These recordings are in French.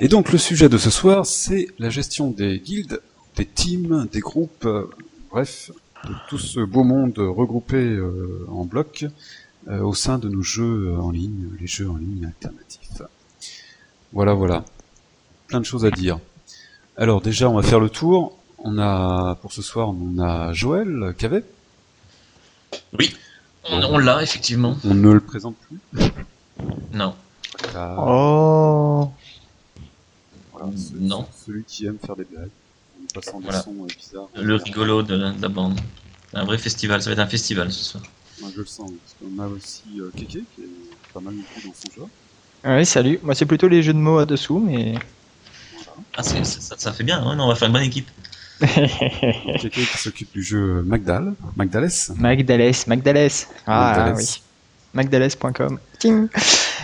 Et donc le sujet de ce soir, c'est la gestion des guildes, des teams, des groupes, euh, bref, de tout ce beau monde regroupé euh, en bloc euh, au sein de nos jeux en ligne, les jeux en ligne alternatifs. Voilà, voilà. Plein de choses à dire. Alors déjà, on va faire le tour. On a, pour ce soir, on a Joël Cavet. Oui, on, on l'a effectivement. On ne le présente plus. Non. Ah, Oh ce- non. Celui qui aime faire des blagues. En passant des Voilà. sons euh, bizarres. Le rigolo de la, de la bande. Un vrai festival, ça va être un festival ce soir. Moi, je le sens. Parce qu'on a aussi euh, Keke, qui est pas mal non plus dans son genre. Ouais, salut. Moi, c'est plutôt les jeux de mots à dessous, mais. Ah, c'est- c'est- ça, ça fait bien, non, on va faire une bonne équipe. Keke qui s'occupe du jeu Magdal, Magdales. Magdales, Magdales. Ah Magdales. oui. Magdales.com. Ting.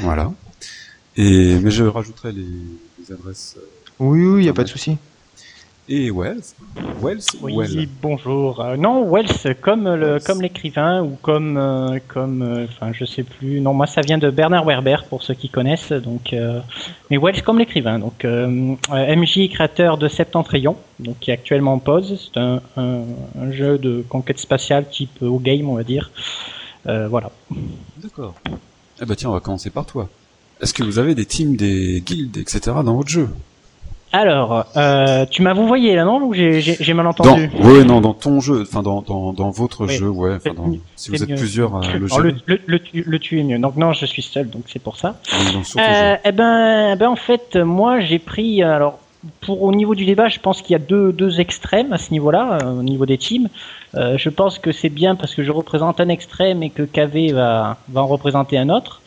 Voilà. Et, mais je rajouterai les, les adresses. euh, Oui, oui, y a pas de souci. Et Wells. Wells ou Oui, Well bonjour. Euh, non, Wells, comme le, Wells. comme l'écrivain ou comme, euh, comme, euh, enfin, je sais plus. Non, moi, ça vient de Bernard Werber pour ceux qui connaissent. Donc, euh, mais Wells comme l'écrivain. Donc, euh, euh, MJ créateur de Septentrion, donc qui est actuellement en pause. C'est un, un, un jeu de conquête spatiale type au game, on va dire. Euh, voilà. D'accord. Eh ben tiens, on va commencer par toi. Est-ce que vous avez des teams, des guildes, etc. dans votre jeu? Alors, euh, tu m'as voyez là, non? Ou j'ai mal Dans, entendu? ouais, non, dans ton jeu, enfin dans, dans, dans votre Oui. jeu, ouais. Dans, si vous êtes mieux. plusieurs à le le, le, le, tu- le tu es mieux. Donc non, je suis seul, donc c'est pour ça. dans, dans- ton Euh, eh ben, eh ben, en fait, moi, j'ai pris. euh, Alors, pour au niveau du débat, je pense qu'il y a deux, deux extrêmes à ce niveau-là, euh, au niveau des teams. Euh, je pense que c'est bien parce que je représente un extrême et que KV va, va en représenter un autre.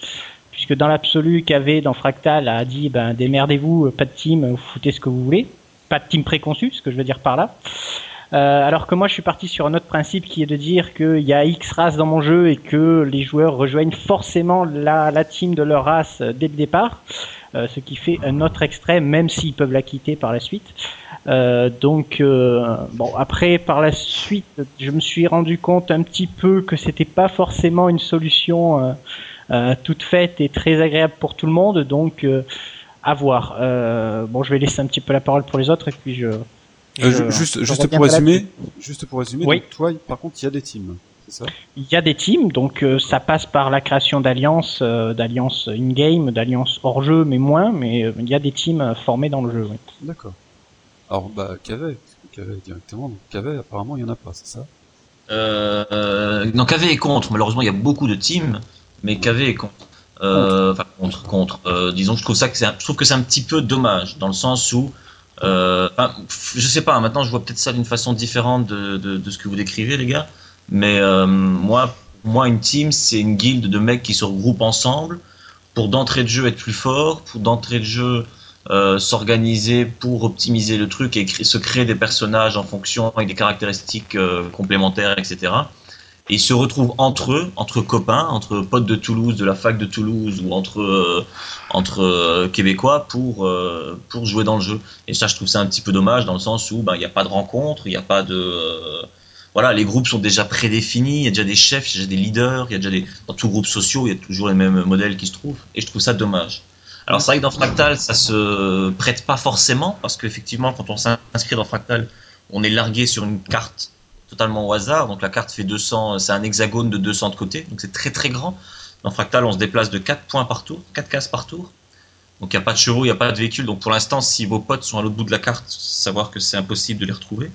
Puisque dans l'absolu, KV dans Fractal a dit ben démerdez-vous, euh, pas de team, vous foutez ce que vous voulez. Pas de team préconçu, ce que je veux dire par là. Euh, alors que moi, je suis parti sur un autre principe qui est de dire qu'il y a X races dans mon jeu et que les joueurs rejoignent forcément la, la team de leur race euh, dès le départ, euh, ce qui fait un autre extrême, même s'ils peuvent la quitter par la suite. Euh, donc, euh, bon, après, par la suite, je me suis rendu compte un petit peu que c'était pas forcément une solution euh, euh, toute faite et très agréable pour tout le monde, donc euh, à voir. Euh, bon, je vais laisser un petit peu la parole pour les autres et puis je. Euh, je- ju- juste, juste pour résumer, juste pour résumer, Oui. donc toi, par contre, il y a des teams, c'est ça? Il y a des teams, donc euh, ça passe par la création d'alliances, euh, d'alliances in-game, d'alliances hors-jeu, mais moins, mais euh, il y a des teams euh, formés dans le jeu. Oui. D'accord. Alors, bah, Cavet, Cavet directement, donc Cavet, apparemment, il y en a pas, c'est ça? Euh, euh, non, KV est contre. Malheureusement, il y a beaucoup de teams, mais KV est contre. Euh, Enfin, contre, contre. Euh, disons, je trouve ça que c'est, un- je trouve que c'est un petit peu dommage dans le sens où, euh, je sais pas. Maintenant, je vois peut-être ça d'une façon différente de, de, de ce que vous décrivez, les gars. Mais euh, moi, moi, une team, c'est une guilde de mecs qui se regroupent ensemble pour d'entrée de jeu être plus fort, pour d'entrée de jeu euh, s'organiser pour optimiser le truc et se créer des personnages en fonction avec des caractéristiques euh, complémentaires, etc. Et ils se retrouvent entre eux, entre copains, entre potes de Toulouse, de la fac de Toulouse ou entre euh, entre euh, Québécois pour euh, pour jouer dans le jeu. Et ça, je trouve ça un petit peu dommage dans le sens où ben il n'y a pas de rencontre, il n'y a pas de voilà, les groupes sont déjà prédéfinis, il y a déjà des chefs, il y a déjà des leaders, il y a déjà des dans tous groupes sociaux, il y a toujours les mêmes modèles qui se trouvent. Et je trouve ça dommage. Alors c'est vrai que dans Fractal, ça se prête pas forcément parce qu'effectivement, quand on s'inscrit dans Fractal, on est largué sur une carte totalement au hasard. Donc la carte fait 200, c'est un hexagone de 200 de côté, donc c'est très très grand. Dans Fractal, on se déplace de 4 points par tour, 4 cases par tour. Donc il n'y a pas de chevaux, il n'y a pas de véhicule. Donc pour l'instant, si vos potes sont à l'autre bout de la carte, savoir que c'est impossible de les retrouver.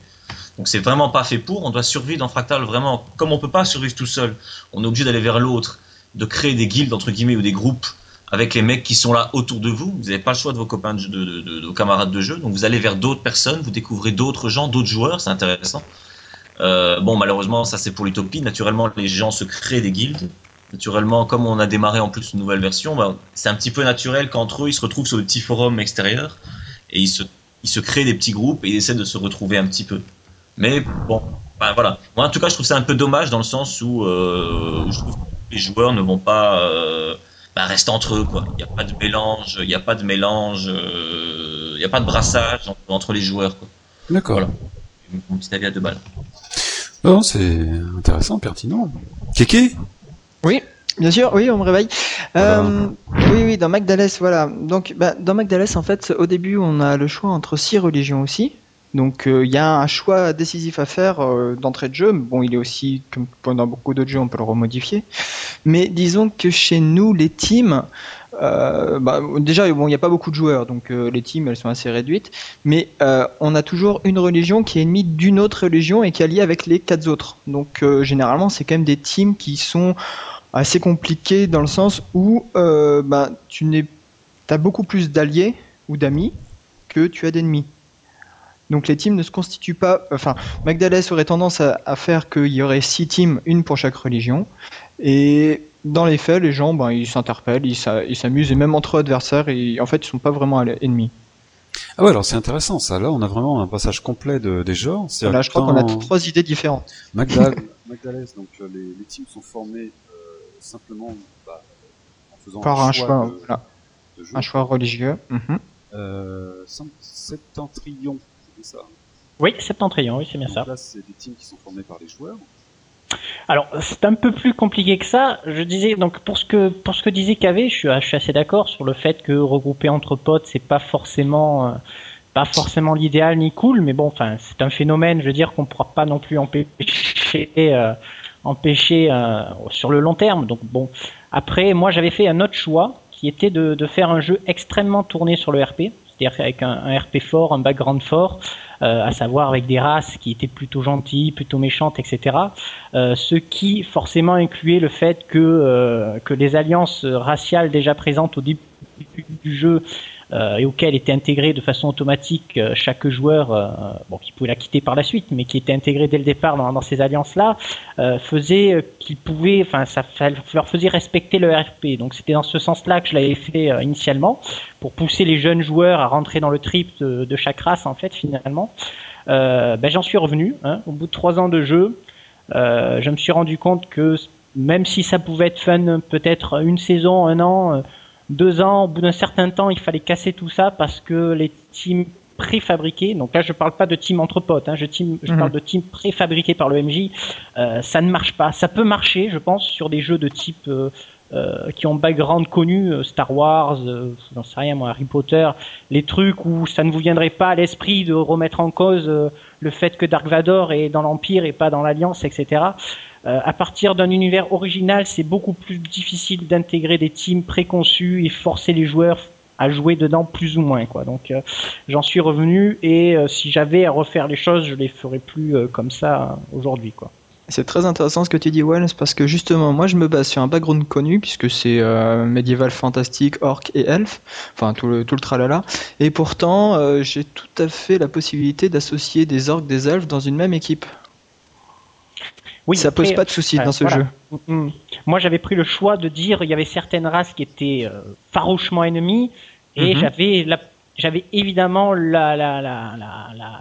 Donc c'est vraiment pas fait pour. On doit survivre dans Fractal vraiment comme on peut pas survivre tout seul. On est obligé d'aller vers l'autre, de créer des guildes entre guillemets ou des groupes avec les mecs qui sont là autour de vous. Vous n'avez pas le choix de vos copains, de, vos camarades de jeu. Donc vous allez vers d'autres personnes, vous découvrez d'autres gens, d'autres joueurs. C'est intéressant. Euh, bon, malheureusement, ça c'est pour l'utopie. Naturellement, les gens se créent des guildes. Naturellement, comme on a démarré en plus une nouvelle version, bah, c'est un petit peu naturel qu'entre eux, ils se retrouvent sur des petits forums extérieurs et ils se, ils se créent des petits groupes et ils essaient de se retrouver un petit peu. Mais bon, ben voilà. Moi, en tout cas, je trouve ça un peu dommage dans le sens où euh, je trouve que les joueurs ne vont pas euh, ben, rester entre eux. Il n'y a pas de mélange, il n'y a pas de mélange, euh, il n'y a pas de brassage entre, entre les joueurs. D'accord. Voilà. Mon petit avis à deux balles. Non, c'est intéressant, pertinent. Kéké Oui. Bien sûr, oui, on me réveille. Voilà. Euh, oui, oui, dans Magdalès, voilà. Donc, bah, dans Magdalès, en fait, au début, on a le choix entre six religions aussi. Donc, euh, il y a un choix décisif à faire euh, d'entrée de jeu. Bon, il est aussi, comme dans beaucoup d'autres jeux, on peut le remodifier. Mais disons que chez nous, les teams, euh, bah, déjà, il n'y a pas beaucoup de joueurs, donc euh, les teams, elles sont assez réduites. Mais euh, on a toujours une religion qui est ennemie d'une autre religion et qui est alliée avec les quatre autres. Donc, généralement, c'est quand même des teams qui sont assez compliqués dans le sens où bah, tu as beaucoup plus d'alliés ou d'amis que tu as d'ennemis. Donc les teams ne se constituent pas. Enfin, Magdalès aurait tendance à, à faire qu'il y aurait six teams, une pour chaque religion. Et dans les faits, les gens, ben, ils s'interpellent, ils s'a- ils s'amusent, et même entre eux adversaires, et en fait, ils sont pas vraiment ennemis. Ah ouais, alors c'est intéressant ça. Là, on a vraiment un passage complet de, des genres. Là, je crois qu'on a trois idées différentes. Magdal, Magdalès, donc euh, les, les teams sont formés euh, simplement bah, en faisant Par un choix, de, voilà, de jeu. un choix religieux. Mhm. Euh, sem- septentrion, c'est ça. Oui, Septentrion, oui, c'est bien Donc ça. là, c'est des teams qui sont formés par les joueurs. Alors, c'est un peu plus compliqué que ça. Je disais, donc, pour ce que, pour ce que disait KV, je suis, assez d'accord sur le fait que regrouper entre potes, c'est pas forcément, euh, pas forcément l'idéal ni cool, mais bon, enfin, c'est un phénomène, je veux dire, qu'on pourra pas non plus empêcher, euh, empêcher euh, sur le long terme. Donc, bon. Après, moi, j'avais fait un autre choix qui était de faire un jeu extrêmement tourné sur le RP, c'est-à-dire avec un, un RP fort, un background fort, euh, à savoir avec des races qui étaient plutôt gentilles, plutôt méchantes, etc. Euh, ce qui forcément incluait le fait que, euh, que les alliances raciales déjà présentes au début du jeu et auxquelles était intégré de façon automatique euh, chaque joueur, euh, bon, qui pouvait la quitter par la suite, mais qui était intégré dès le départ dans, dans ces alliances-là, euh, faisait euh, qu'ils pouvaient, enfin, ça leur faisait respecter le RP. Donc c'était dans ce sens-là que je l'avais fait euh, initialement, pour pousser les jeunes joueurs à rentrer dans le trip de, de chaque race, en fait, finalement. Euh, ben, j'en suis revenu, hein, au bout de trois ans de jeu. Euh, je me suis rendu compte que même si ça pouvait être fun, peut-être une saison, un an, euh, deux ans, au bout d'un certain temps, il fallait casser tout ça parce que les teams préfabriqués, donc là je parle pas de team entre potes, hein, je, team, je Mhm. parle de team préfabriqués par le MJ, euh, ça ne marche pas. Ça peut marcher, je pense, sur des jeux de type euh, euh, qui ont background connu, euh, Star Wars, euh, j'en sais rien moi, Harry Potter, les trucs où ça ne vous viendrait pas à l'esprit de remettre en cause euh, le fait que Dark Vador est dans l'Empire et pas dans l'Alliance, etc. Euh, à partir d'un univers original, c'est beaucoup plus difficile d'intégrer des teams préconçus et forcer les joueurs à jouer dedans plus ou moins. Donc euh, j'en suis revenu et euh, si j'avais à refaire les choses, je les ferais plus comme ça aujourd'hui. C'est très intéressant ce que tu dis, Wells, parce que justement, moi je me base sur un background connu, puisque c'est médiéval fantastique, orc et elfe, enfin tout le, tout le tralala. Et pourtant, j'ai tout à fait la possibilité d'associer des orcs, des elfes dans une même équipe. Oui, ça pose pas de soucis euh, dans ce voilà. jeu. Mm. Moi, j'avais pris le choix de dire il y avait certaines races qui étaient euh, farouchement ennemies et Mhm. j'avais la j'avais évidemment la, la, la,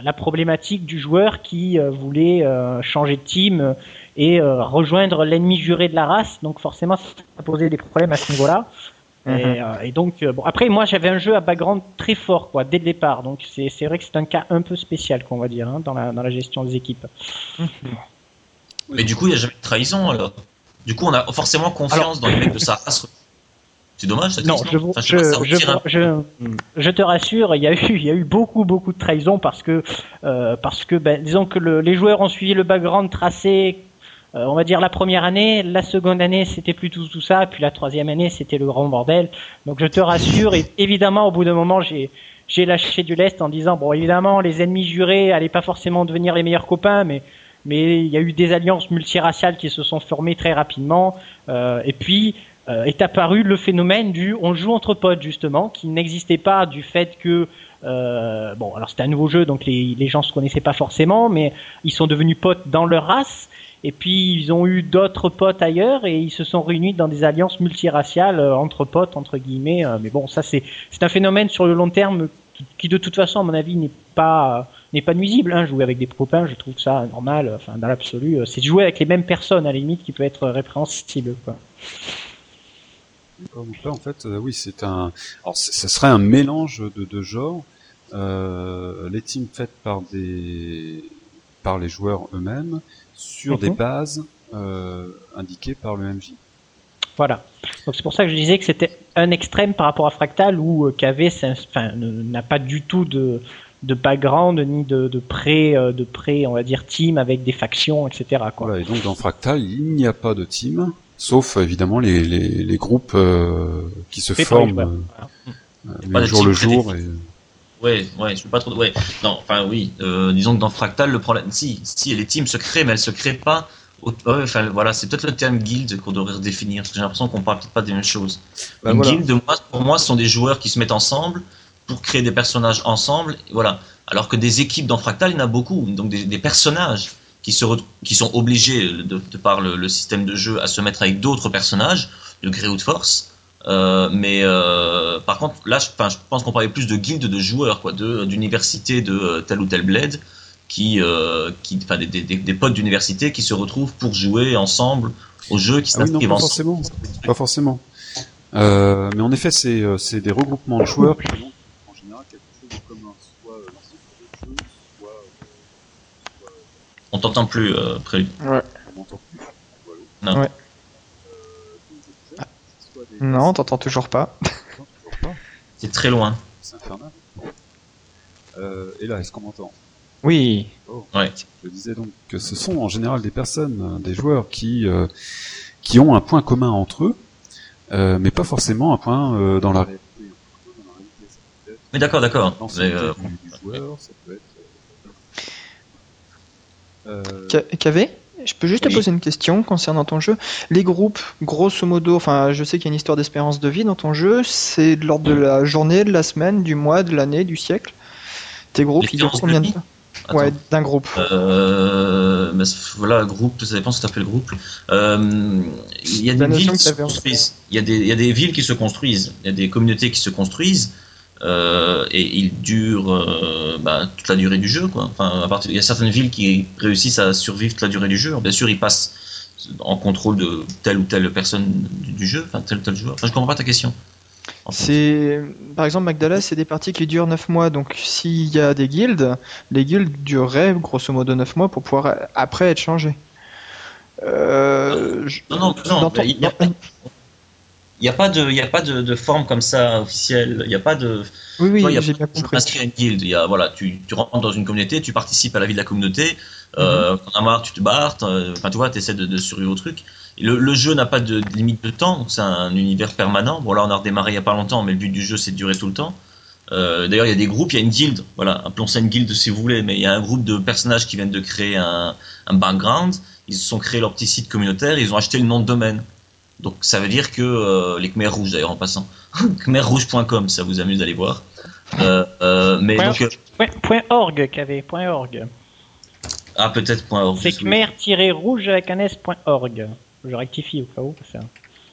la, problématique du joueur qui euh, voulait euh, changer de team et euh, rejoindre l'ennemi juré de la race. Donc forcément, ça posait des problèmes à ce niveau-là. Et, et donc, bon, après, moi, j'avais un jeu à background très fort, quoi, dès le départ. Donc, c'est vrai que c'est un cas un peu spécial, qu'on va dire, hein, dans, la, dans la gestion des équipes. Mais du coup, il n'y a jamais de trahison alors. Du coup, on a forcément confiance dans les mecs de sa race. C'est dommage, ça. Non, je, vous- Enfin, je, pas, ça je, te rassure, il y a eu, il y a eu beaucoup, beaucoup de trahison parce que, euh, parce que, ben, disons que le- les joueurs ont suivi le background tracé. euh, on va dire la première année, la seconde année c'était plutôt tout ça, puis la troisième année c'était le grand bordel. Donc je te rassure, et évidemment au bout d'un moment j'ai j'ai lâché du lest en disant bon évidemment les ennemis jurés allaient pas forcément devenir les meilleurs copains, mais mais il y a eu des alliances multiraciales qui se sont formées très rapidement. euh, et puis euh, est apparu le phénomène du on joue entre potes justement, qui n'existait pas du fait que euh, bon alors c'était un nouveau jeu donc les, les gens se connaissaient pas forcément, mais ils sont devenus potes dans leur race. Et puis ils ont eu d'autres potes ailleurs et ils se sont réunis dans des alliances multiraciales euh, entre potes entre guillemets. euh, mais bon ça c'est c'est un phénomène sur le long terme qui, de toute façon à mon avis n'est pas n'est pas nuisible. Hein. Jouer avec des copains, je trouve ça normal. Enfin dans l'absolu, euh, c'est jouer avec les mêmes personnes à la limite qui peut être répréhensible. Quoi. Donc là, en fait, euh, oui, c'est un. Alors, ce serait un mélange de deux genres. Euh, les teams faites par des par les joueurs eux-mêmes sur des Mhm. bases euh, indiquées par le MJ. Voilà. Donc c'est pour ça que je disais que c'était un extrême par rapport à Fractal où euh, KV un- enfin, n'a pas du tout de, de background ni de, de pré, euh, de pré, on va dire team avec des factions, etc. Quoi. Voilà, et donc dans Fractal, il n'y a pas de team, sauf évidemment les, les, les groupes euh, qui se forment euh, Voilà. euh, Pas de jour le jour. Et... Ouais, ouais, je peux pas trop. Ouais, non, enfin oui. Euh, disons que dans Fractal, le problème, si, si les teams se créent, mais elles se créent pas. Ouais, voilà, c'est peut-être le terme guild qu'on devrait redéfinir, parce que j'ai l'impression qu'on parle peut-être pas des mêmes choses. Bah, Une voilà. guilde, moi, pour moi, ce sont des joueurs qui se mettent ensemble pour créer des personnages ensemble, voilà. Alors que des équipes dans Fractal, il y en a beaucoup, donc des, des personnages qui se qui sont obligés de, de par le, le système de jeu à se mettre avec d'autres personnages de gré ou de force. Euh, mais euh, par contre, là, je, pense qu'on parlait plus de guildes de joueurs, quoi, de d'université de euh, tel ou tel bled, qui, euh, qui, enfin, des, des, des- potes d'université qui se retrouvent pour jouer ensemble au jeu, qui Ah oui, non, s'inscrivent pas ensemble. forcément. Pas forcément. Euh, mais en effet, c'est euh, c'est des regroupements de joueurs qui ont en général quelque chose de commun, soit euh, l'ensemble de jeu, soit, euh, soit On t'entend plus, euh. Ouais. on m'entend plus. Voilà. Non. Ouais. Euh, des objets, soit des Non, t'entends toujours pas. Non, toujours pas. C'est très loin. C'est infernal. Euh, et là, est-ce qu'on m'entend? Oui. Ouais. Je disais donc que ce sont en général des personnes, euh, des joueurs qui euh, qui ont un point commun entre eux, euh, mais pas forcément un point euh, dans la réalité. Mais d'accord, d'accord. Mais, l'ancienneté du, du joueur, ça peut être. K- KV je peux juste Oui. te poser une question concernant ton jeu. Les groupes, grosso modo, enfin, je sais qu'il y a une histoire d'espérance de vie dans ton jeu. C'est de l'ordre de la journée, de la semaine, du mois, de l'année, du siècle. Tes groupes, ils durent combien de temps? Attends. Ouais, d'un groupe. Euh, voilà, groupe, ça dépend ce que tu appelles groupe. Euh, Il y a des villes qui se construisent. Il y, a des, il y a des villes qui se construisent. Il y a des communautés qui se construisent. Euh, et ils durent euh, bah, toute la durée du jeu. Quoi. Enfin, à partir, il y a certaines villes qui réussissent à survivre toute la durée du jeu. Alors, bien sûr, ils passent en contrôle de telle ou telle personne du, du jeu, enfin tel ou tel joueur. Enfin, je comprends pas ta question. C'est, par exemple, Magdala, c'est des parties qui durent 9 mois. Donc, s'il y a des guildes, les guildes dureraient grosso modo 9 mois pour pouvoir après être changées. Euh, Non, non, non, ton- il a- n'y a pas de, il y a pas de, de forme comme ça officielle. Il n'y a pas de. Oui, oui, j'ai pas bien de- compris. Inscrire une guilde. Il y a, voilà, tu, tu rentres dans une communauté, tu participes à la vie de la communauté. Euh. Quand t'en as marre, tu te barres. Enfin, tu vois, tu essaies de, de survivre au truc. Le, le jeu n'a pas de limite de temps. C'est un univers permanent. Bon, là, on a redémarré il n'y a pas longtemps, mais le but du jeu, c'est de durer tout le temps. Euh, D'ailleurs, il y a des groupes, il y a une guilde. Voilà, appelons ça une guilde si vous voulez, mais il y a un groupe de personnages qui viennent de créer un, un background. Ils se sont créés leur petit site communautaire. Ils ont acheté le nom de domaine. Donc ça veut dire que euh, les Khmers rouges d'ailleurs en passant, khmerrouge.com, ça vous amuse d'aller voir. Euh, euh, mais donc Point, point .org, KV, point .org. ah peut-être point .org. C'est khmer-rouge avec un s.org. Je rectifie au cas où.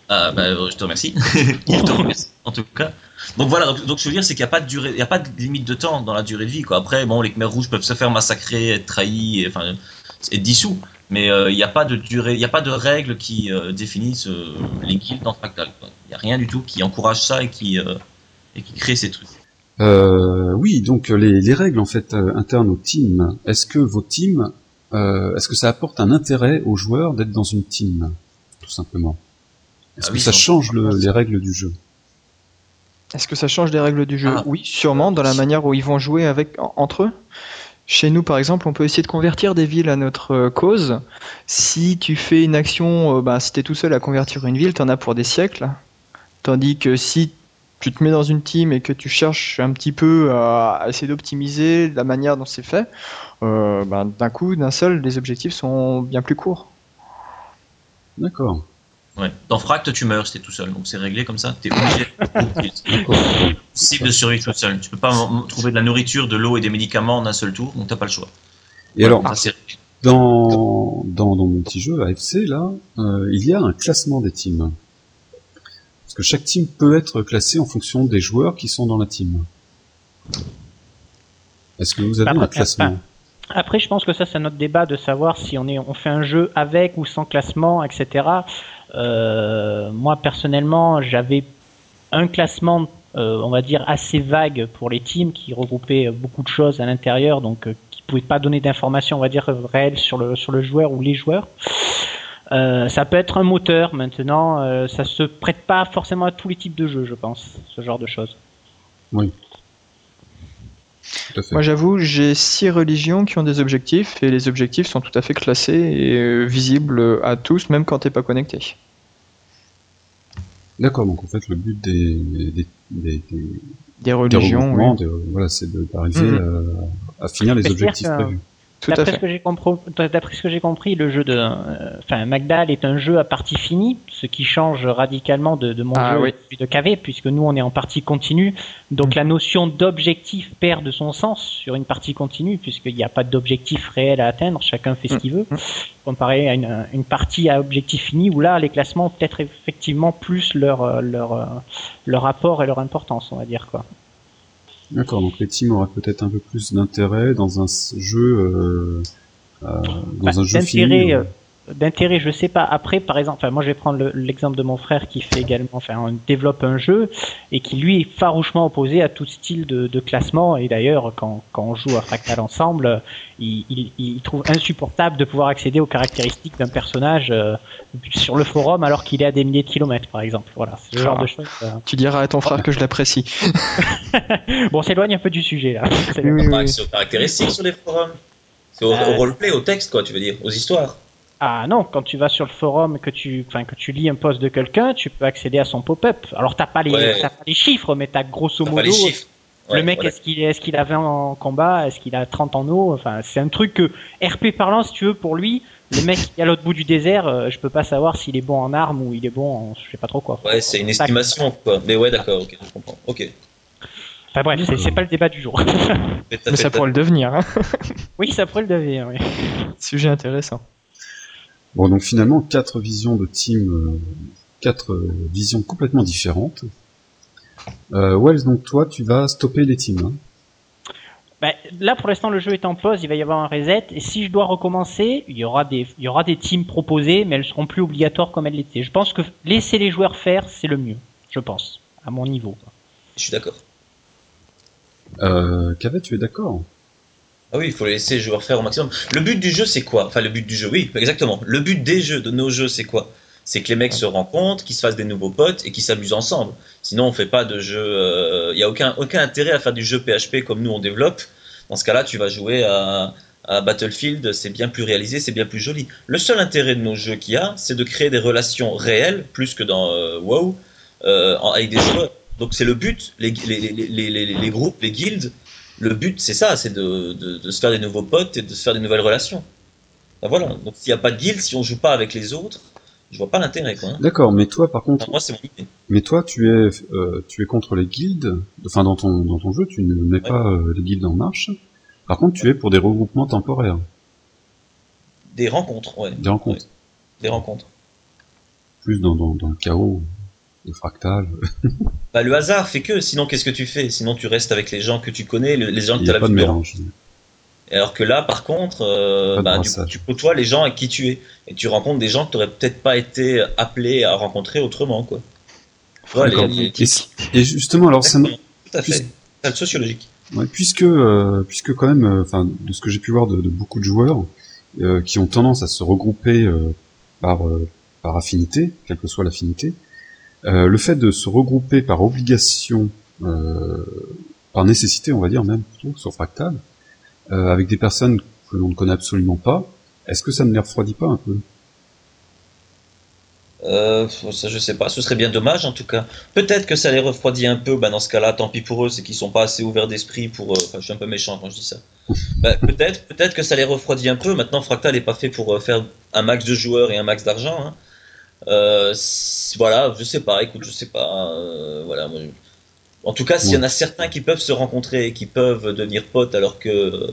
Ah bah euh, je te remercie. je te remercie en tout cas. Donc voilà, donc, je veux dire c'est qu'il n'y a pas de durée, il y a pas de limite de temps dans la durée de vie quoi. Après bon les Khmers rouges peuvent se faire massacrer, être trahis, et, enfin être dissous. Mais euh, il n'y a pas de durée, il n'y a pas de règles qui euh, définissent euh, les guildes dans Fractal. Il n'y a rien du tout qui encourage ça et qui euh, et qui crée ces trucs. Euh, oui, donc euh, les, les règles en fait euh, internes au team. Est-ce que vos teams, euh, est-ce que ça apporte un intérêt aux joueurs d'être dans une team, tout simplement? Est-ce Ah que oui, ça change le- les règles du jeu? Est-ce que ça change les règles du jeu? Ah. Oui, sûrement, dans la manière où ils vont jouer avec en- entre eux. Chez nous, par exemple, on peut essayer de convertir des villes à notre euh, cause. Si tu fais une action, euh, bah, si tu es tout seul à convertir une ville, tu en as pour des siècles. Tandis que si tu te mets dans une team et que tu cherches un petit peu à, à essayer d'optimiser la manière dont c'est fait, euh, bah, d'un coup, d'un seul, les objectifs sont bien plus courts. D'accord. Ouais. Dans Fract, tu meurs si t'es tout seul, donc c'est réglé comme ça. T'es obligé. C'est possible de survivre tout seul. Tu peux pas trouver de la nourriture, de l'eau et des médicaments en un seul tour, donc t'as pas le choix. Et alors, dans, dans, dans mon petit jeu AFC, là, euh, il y a un classement des teams. Parce que chaque team peut être classé en fonction des joueurs qui sont dans la team. Est-ce que vous avez Après, un classement? Après, je pense que ça, c'est notre débat de savoir si on, est, on fait un jeu avec ou sans classement, etc. Euh, moi, personnellement, j'avais un classement, euh, on va dire, assez vague pour les teams qui regroupaient beaucoup de choses à l'intérieur, donc euh, qui pouvaient pas donner d'informations, on va dire, réelles sur le, sur le joueur ou les joueurs. Euh, ça peut être un moteur maintenant, euh, ça se prête pas forcément à tous les types de jeux, je pense, ce genre de choses. Oui. Tout à fait. Moi j'avoue, j'ai six religions qui ont des objectifs et les objectifs sont tout à fait classés et euh, visibles à tous, même quand t'es pas connecté. D'accord, donc en fait le but des, des, des, des- religions, oui. des- voilà, c'est de- d'arriver à, à finir les objectifs prévus. D'après ce que j'ai compris, le jeu de, euh, enfin, Magdal est un jeu à partie finie, ce qui change radicalement de, de mon Ah jeu oui. de KV, puisque nous on est en partie continue. Donc Mm. la notion d'objectif perd de son sens sur une partie continue, puisqu'il n'y a pas d'objectif réel à atteindre, chacun fait ce Mm. qu'il veut. Mm. Comparé à une, une partie à objectif fini, où là les classements ont peut-être effectivement plus leur, euh, leur, euh, leur apport et leur importance, on va dire quoi. D'accord, donc les teams auraient peut-être un peu plus d'intérêt dans un jeu, euh, euh, dans Bah, un jeu fini. D'intérêt, je sais pas. Après, par exemple, enfin, moi, je vais prendre le- l'exemple de mon frère qui fait également, enfin, on développe un jeu et qui lui est farouchement opposé à tout style de, de classement. Et d'ailleurs, quand, quand on joue à Fractal ensemble, il, il, il trouve insupportable de pouvoir accéder aux caractéristiques d'un personnage euh, sur le forum alors qu'il est à des milliers de kilomètres, par exemple. Voilà, ce genre Ah. de choses. euh. Tu diras à ton frère que je l'apprécie. Bon, on s'éloigne un peu du sujet là. C'est- Oui, aux caractéristiques sur les forums. C'est au, Euh, au roleplay, au texte, quoi, tu veux dire, aux histoires. Ah non, quand tu vas sur le forum et que tu, enfin, que tu lis un post de quelqu'un, tu peux accéder à son pop-up. Alors t'as pas les, Ouais. t'as pas les chiffres, mais t'as grosso T'as modo pas les chiffres. le mec voilà. est-ce qu'il est, est-ce qu'il a 20 en combat, est-ce qu'il a 30 en eau. Enfin, c'est un truc que RP parlant, si tu veux, pour lui, le mec qui est à l'autre bout du désert, euh, je peux pas savoir s'il est bon en armes ou il est bon en, je sais pas trop quoi. Ouais, c'est une estimation, quoi. Mais ouais, d'accord, ok, je comprends. Ok. Enfin bref, c'est, c'est pas le débat du jour. Mais ça pourrait le devenir. Hein. oui, ça pourrait le devenir. Oui. Sujet intéressant. Bon, donc finalement, quatre visions de team, euh, quatre euh, visions complètement différentes. Euh, Wells, donc toi, tu vas stopper les teams. Hein. Bah, là, pour l'instant, le jeu est en pause. Il va y avoir un reset. Et si je dois recommencer, il y aura des, il y aura des teams proposées, mais elles seront plus obligatoires comme elles l'étaient. Je pense que laisser les joueurs faire, c'est le mieux. Je pense, à mon niveau. quoi. Je suis d'accord. Euh, Cavet, tu es d'accord? Ah oui, il faut laisser les joueurs faire au maximum. Le but du jeu, c'est quoi? Enfin, le but du jeu, oui, exactement. Le but des jeux, de nos jeux, c'est quoi? C'est que les mecs se rencontrent, qu'ils se fassent des nouveaux potes et qu'ils s'amusent ensemble. Sinon, on fait pas de jeu. Il y a aucun aucun intérêt à faire du jeu PHP comme nous on développe. Dans ce cas-là, tu vas jouer à, à Battlefield, c'est bien plus réalisé, c'est bien plus joli. Le seul intérêt de nos jeux qu'il y a, c'est de créer des relations réelles, plus que dans euh, WoW, euh, avec des joueurs. Donc c'est le but. Les, les, les, les groupes, les guildes, le but, c'est ça, c'est de, de, de se faire des nouveaux potes et de se faire des nouvelles relations. Ben voilà. Donc s'il n'y a pas de guilde, si on joue pas avec les autres, je vois pas l'intérêt, quoi. hein. D'accord, mais toi, par contre, Enfin, moi, c'est mon idée. mais toi, tu es, euh, tu es contre les guildes. Enfin, dans ton dans ton jeu, tu ne mets Ouais. pas euh, les guildes en marche. Par contre, tu es pour des regroupements temporaires, Des rencontres, ouais. des rencontres, Des rencontres. plus dans, dans, dans le chaos, le fractal. Bah, le hasard fait que, sinon, qu'est-ce que tu fais? Sinon, tu restes avec les gens que tu connais, le- les gens que tu as a pas de l'habitude de mélange. Alors que là, par contre, euh, bah, du coup, tu côtoies les gens avec qui tu es. Et tu rencontres des gens que tu n'aurais peut-être pas été appelé à rencontrer autrement. Quoi. Ouais, D'accord. les- Et, justement, alors, ça. Tout à fait. Puis- sociologique. Ouais, puisque, euh, puisque quand même, euh, de ce que j'ai pu voir de, de beaucoup de joueurs qui ont tendance à se regrouper par par affinité, quelle que soit l'affinité, euh, le fait de se regrouper par obligation, euh, par nécessité, on va dire même plutôt sur Fractal, euh, avec des personnes que l'on ne connaît absolument pas, est-ce que ça ne les refroidit pas un peu? Euh, ça, je sais pas. Ce serait bien dommage, en tout cas. Peut-être que ça les refroidit un peu. Bah, dans ce cas-là, tant pis pour eux, c'est qu'ils sont pas assez ouverts d'esprit pour. euh, Enfin, je suis un peu méchant quand je dis ça. Bah, peut-être, peut-être que ça les refroidit un peu. Maintenant, Fractal n'est pas fait pour euh, faire un max de joueurs et un max d'argent. Hein. Euh, voilà, je sais pas. Écoute, je sais pas. euh, voilà. En tout cas, s'il y en a certains qui peuvent se rencontrer et qui peuvent devenir potes, alors que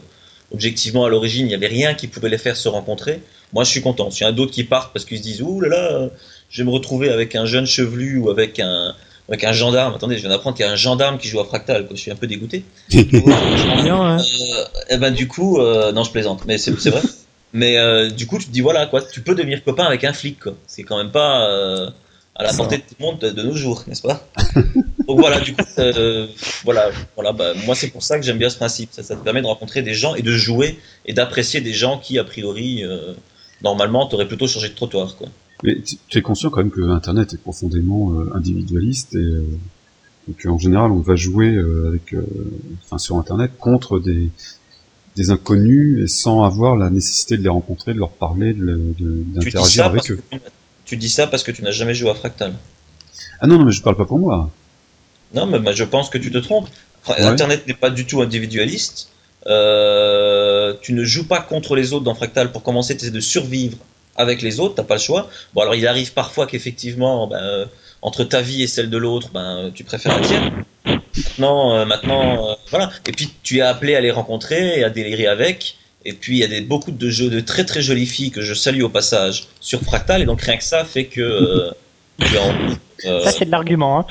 objectivement à l'origine il n'y avait rien qui pouvait les faire se rencontrer. Moi, je suis content. S'il y en a d'autres qui partent parce qu'ils se disent ouh là là, je vais me retrouver avec un jeune chevelu ou avec un avec un gendarme. Attendez, je viens d'apprendre qu'il y a un gendarme qui joue à Fractal. Quoi. Je suis un peu dégoûté. Bien, hein. Euh, et ben du coup, euh, non, je plaisante, mais c'est vrai. mais euh, du coup, tu te dis voilà quoi, tu peux devenir copain avec un flic quoi. C'est quand même pas euh, à la portée de tout le monde de, de nos jours, n'est-ce pas? Donc voilà, du coup, euh, voilà, voilà. Bah, moi, c'est pour ça que j'aime bien ce principe. Ça, ça te permet de rencontrer des gens et de jouer et d'apprécier des gens qui a priori euh, normalement, tu aurais plutôt changé de trottoir. Quoi. Mais tu es conscient quand même que Internet est profondément euh, individualiste et, euh, qu'en général on va jouer euh, avec, euh, enfin sur Internet contre des, des inconnus et sans avoir la nécessité de les rencontrer, de leur parler, d'interagir avec eux. tu, dis ça parce que tu n'as jamais joué à Fractal. Ah non, non, mais je parle pas pour moi. Non, mais je pense que tu te trompes. Internet n'est pas du tout individualiste. Euh, tu ne joues pas contre les autres dans Fractal. Pour commencer, tu essaies de survivre avec les autres, t'as pas le choix. Bon, alors il arrive parfois qu'effectivement, ben, euh, entre ta vie et celle de l'autre, ben, tu préfères la tienne. Maintenant, euh, maintenant euh, voilà. Et puis tu es appelé à les rencontrer et à délirer avec. Et puis il y a des, beaucoup de jeux de très très jolies filles que je salue au passage sur Fractal. Et donc rien que ça fait que. ça c'est de l'argument. Hein.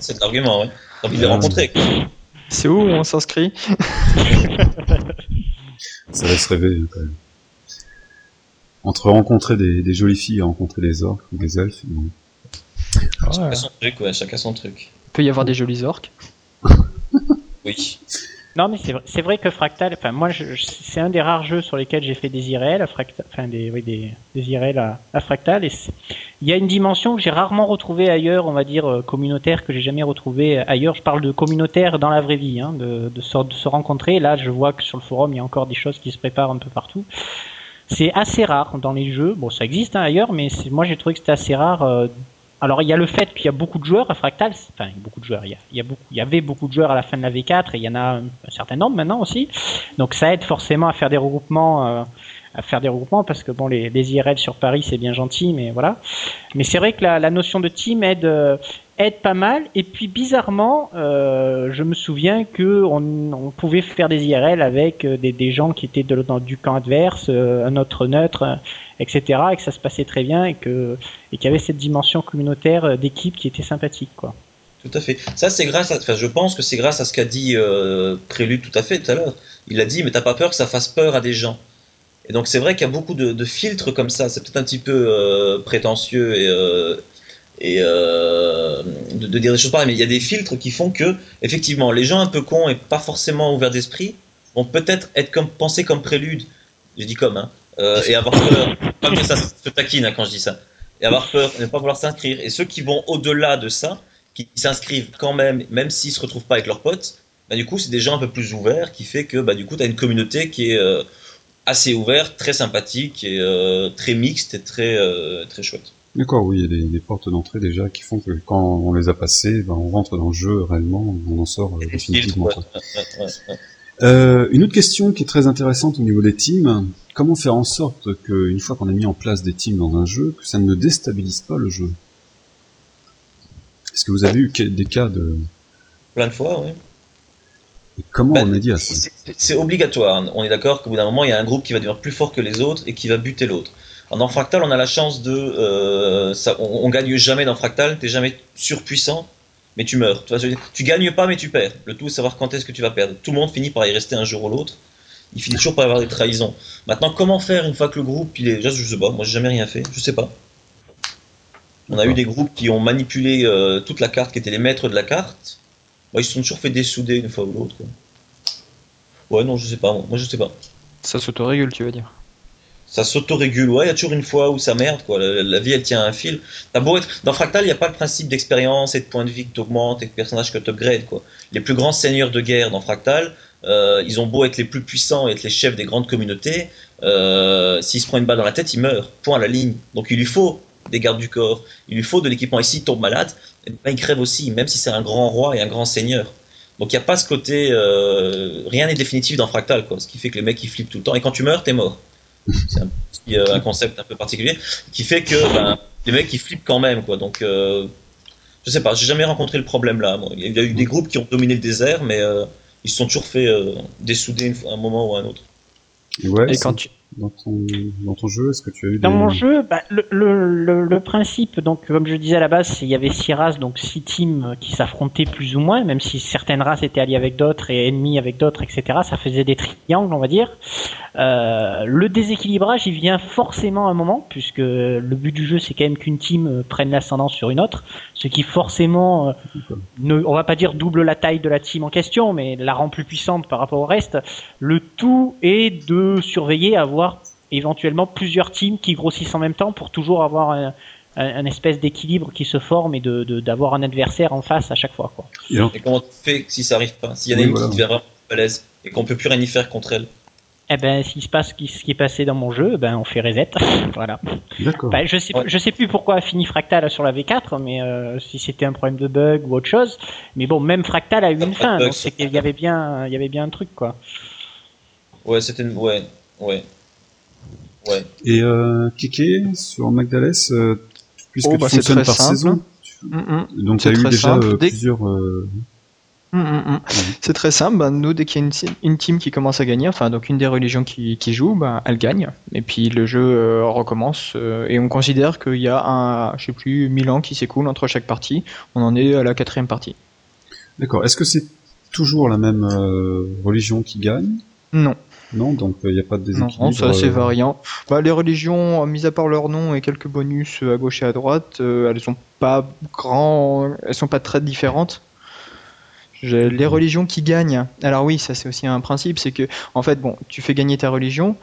C'est de l'argument, oui. T'as envie de les rencontrer. C'est où on s'inscrit? Ça laisse rêver quand même. Entre rencontrer des, jolies filles et rencontrer des orques ou des elfes. Chacun son truc, ouais, chacun son truc. Il peut y avoir des jolis orques. oui. Non, mais c'est vrai, que Fractal, enfin moi, c'est un des rares jeux sur lesquels j'ai fait des IRL, à Fractal, enfin des, oui, des, des IRL à, Fractal, et il y a une dimension que j'ai rarement retrouvée ailleurs, on va dire euh, communautaire, que j'ai jamais retrouvée ailleurs. Je parle de communautaire dans la vraie vie, hein, de, de, se, de se rencontrer. Là, je vois que sur le forum, il y a encore des choses qui se préparent un peu partout. C'est assez rare dans les jeux. Bon, ça existe hein, ailleurs, mais moi j'ai trouvé que c'était assez rare. Euh, alors il y a le fait qu'il y a beaucoup de joueurs à Fractal, enfin beaucoup de joueurs, il y, a, beaucoup, il y avait beaucoup de joueurs à la fin de la V4 et il y en a un, certain nombre maintenant aussi. Donc ça aide forcément à faire des regroupements, euh, à faire des regroupements parce que bon les, IRL sur Paris c'est bien gentil, mais voilà. Mais c'est vrai que la, notion de team aide, euh, aide pas mal. Et puis bizarrement, euh, je me souviens que on, pouvait faire des IRL avec euh, des, des gens qui étaient de, dans, du camp adverse, un autre neutre, etc. Et que ça se passait très bien et que et qu'il y avait cette dimension communautaire d'équipe qui était sympathique, quoi. Tout à fait. Ça, c'est grâce à. Je pense que c'est grâce à ce qu'a dit euh, Prélude tout à fait tout à l'heure. Il a dit, mais t'as pas peur que ça fasse peur à des gens. Et donc, c'est vrai qu'il y a beaucoup de, filtres comme ça. C'est peut-être un petit peu euh, prétentieux et, euh, euh, de, dire des choses pareilles, mais il y a des filtres qui font que, effectivement, les gens un peu cons et pas forcément ouverts d'esprit vont peut-être être comme pensés comme prélude. Je dis comme, hein, et avoir peur. Pas que ça se taquine hein, quand je dis ça. Et avoir peur, ne pas vouloir s'inscrire. Et ceux qui vont au-delà de ça, qui s'inscrivent quand même, même s'ils se retrouvent pas avec leurs potes, bah, du coup, c'est des gens un peu plus ouverts qui fait que, bah, du coup, tu as une communauté qui est assez ouverte, très sympathique et euh, très mixte et très, euh, très chouette. D'accord, oui, il y a des, portes d'entrée déjà qui font que quand on les a passées, ben, on rentre dans le jeu réellement, on en sort euh, définitivement. Euh, une autre question qui est très intéressante au niveau des teams, comment faire en sorte qu'une fois qu'on a mis en place des teams dans un jeu, que ça ne déstabilise pas le jeu? Est-ce que vous avez eu des cas de... Plein de fois, oui. Et comment ben, on a dit à ça C'est obligatoire. On est d'accord qu'au bout d'un moment, il y a un groupe qui va devenir plus fort que les autres et qui va buter l'autre. Dans Fractal, on a la chance de, euh, ça, on, on, gagne jamais dans Fractal. T'es jamais surpuissant, mais tu meurs. Tu, vois, tu gagnes pas, mais tu perds. Le tout, est de savoir quand est-ce que tu vas perdre. Tout le monde finit par y rester un jour ou l'autre. Il finit toujours par avoir des trahisons. Maintenant, comment faire une fois que le groupe, il est, je sais pas. Moi, j'ai jamais rien fait. Je sais pas. On a eu des groupes qui ont manipulé euh, toute la carte, qui étaient les maîtres de la carte. Moi, ils se sont toujours fait dessouder une fois ou l'autre. Ouais, non, je sais pas. Moi, je sais pas. Ça s'autorégule, tu veux dire ça s'autorégule. Ouais, il y a toujours une fois où ça merde, quoi. La, vie, elle tient un fil. T'as beau être... Dans Fractal, il n'y a pas le principe d'expérience et de points de vie que t'augmentes et de personnages que t'upgrades, quoi. Les plus grands seigneurs de guerre dans Fractal, euh, ils ont beau être les plus puissants et être les chefs des grandes communautés, euh, s'ils se prend une balle dans la tête, ils meurent. Point à la ligne. Donc il lui faut des gardes du corps, il lui faut de l'équipement. Et s'il tombe malade, eh ben, il crève aussi, même si c'est un grand roi et un grand seigneur. Donc il n'y a pas ce côté... Euh, rien n'est définitif dans Fractal, quoi. Ce qui fait que les mecs, ils flippent tout le temps. Et quand tu meurs, t'es mort. C'est un, un, concept un peu particulier qui fait que ben, les mecs ils flippent quand même quoi. Donc euh, je sais pas, j'ai jamais rencontré le problème là. Il y a eu des groupes qui ont dominé le désert, mais euh, ils se sont toujours fait euh, dessouder un moment ou un autre. Ouais, Et quand tu dans ton, dans ton jeu Est-ce que tu as eu Dans mon jeu, bah, le, le, le, principe, donc comme je disais à la base, il y avait six races, donc six teams qui s'affrontaient plus ou moins, même si certaines races étaient alliées avec d'autres et ennemies avec d'autres, etc. Ça faisait des triangles, on va dire. Euh, le déséquilibrage, il vient forcément à un moment, puisque le but du jeu, c'est quand même qu'une team euh, prenne l'ascendant sur une autre, ce qui forcément, euh, ne, on va pas dire double la taille de la team en question, mais la rend plus puissante par rapport au reste. Le tout est de surveiller, avoir éventuellement plusieurs teams qui grossissent en même temps pour toujours avoir un, un- un espèce d'équilibre qui se forme et de de- d'avoir un adversaire en face à chaque fois. Quoi. Et comment tu fais si ça arrive pas S'il y en a Oui, une voilà. qui devient vraiment balèze et qu'on peut plus rien y faire contre elle? Eh ben, s'il se passe ce qui, ce qui est passé dans mon jeu, ben on fait reset. voilà. d'accord. Bah, je sais, Ouais. je sais plus pourquoi a fini Fractal sur la V4, mais euh, si c'était un problème de bug ou autre chose. Mais bon, même Fractal a eu Pas une fin, donc c'est qu'il y avait bien, il y avait bien un truc quoi. Ouais, c'était une... Ouais, ouais. Ouais. Et euh, Kéké, sur Magdalès, euh, puisque Oh, tu bah, c'est fonctionnes très par simple. saison, Mm, mm. donc tu as C'est eu très déjà simple. euh, Dès- plusieurs... euh, Mm, mm. C'est très simple. bah, nous, dès qu'il y a une, team qui commence à gagner, enfin donc une des religions qui, qui joue, bah, elle gagne. Et puis le jeu euh, recommence. euh, et on considère qu'il y a un, je sais plus, 1000 ans qui s'écoule entre chaque partie. On en est à la quatrième partie. D'accord. Est-ce que c'est toujours la même euh, religion qui gagne? Non, Non, donc il n'y a pas de non, déséquilibre. c'est assez euh, variant. Bah, les religions, euh, mis à part leur nom et quelques bonus euh, à gauche et à droite, euh, elles sont pas grand, elles sont pas très différentes. Les religions qui gagnent. Alors oui, ça c'est aussi un principe, c'est que en fait, bon, tu fais gagner ta religion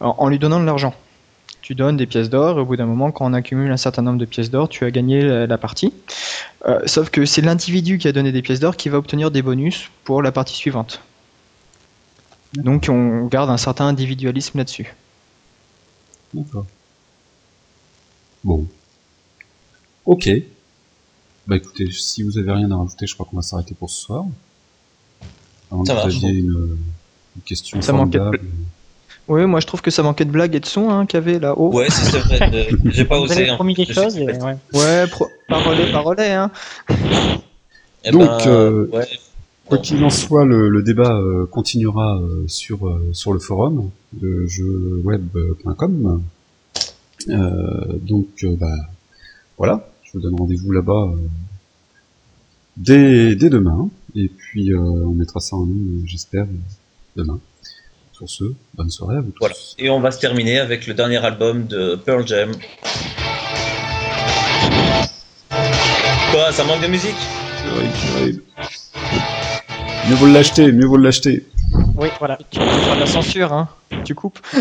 en, en lui donnant de l'argent. Tu donnes des pièces d'or et au bout d'un moment, quand on accumule un certain nombre de pièces d'or, tu as gagné la, la partie. Euh, sauf que c'est l'individu qui a donné des pièces d'or qui va obtenir des bonus pour la partie suivante. Donc on garde un certain individualisme là-dessus. D'accord. Bon. Ok. Bah écoutez, si vous avez rien à rajouter, je crois qu'on va s'arrêter pour ce soir. Avant Ça que vous marche. aviez une, une question Ça manquait de formidable. Oui, moi je trouve que ça manquait de blagues et de son hein, qu'il y avait là-haut. Ouais, c'est vrai. euh, J'ai pas Vous osé. avez hein. promis des Je choses. sais et- pas. ouais. Ouais, pro- parolé, parolé, hein. Eh Donc, ben, euh, ouais. Quoi qu'il en soit, le, le débat euh, continuera euh, sur euh, sur le forum de jeuweb.com. Euh, donc, euh, bah, voilà, je vous donne rendez-vous là-bas euh, dès, dès demain. Et puis, euh, on mettra ça en ligne, j'espère, demain. Sur ce, bonne soirée à vous tous. Voilà. Et on va se terminer avec le dernier album de Pearl Jam. Quoi, ça manque de musique? Terrible, terrible. Mieux vaut l'acheter, mieux vaut l'acheter. Oui, voilà. Tu peux faire de la censure, hein. Tu coupes.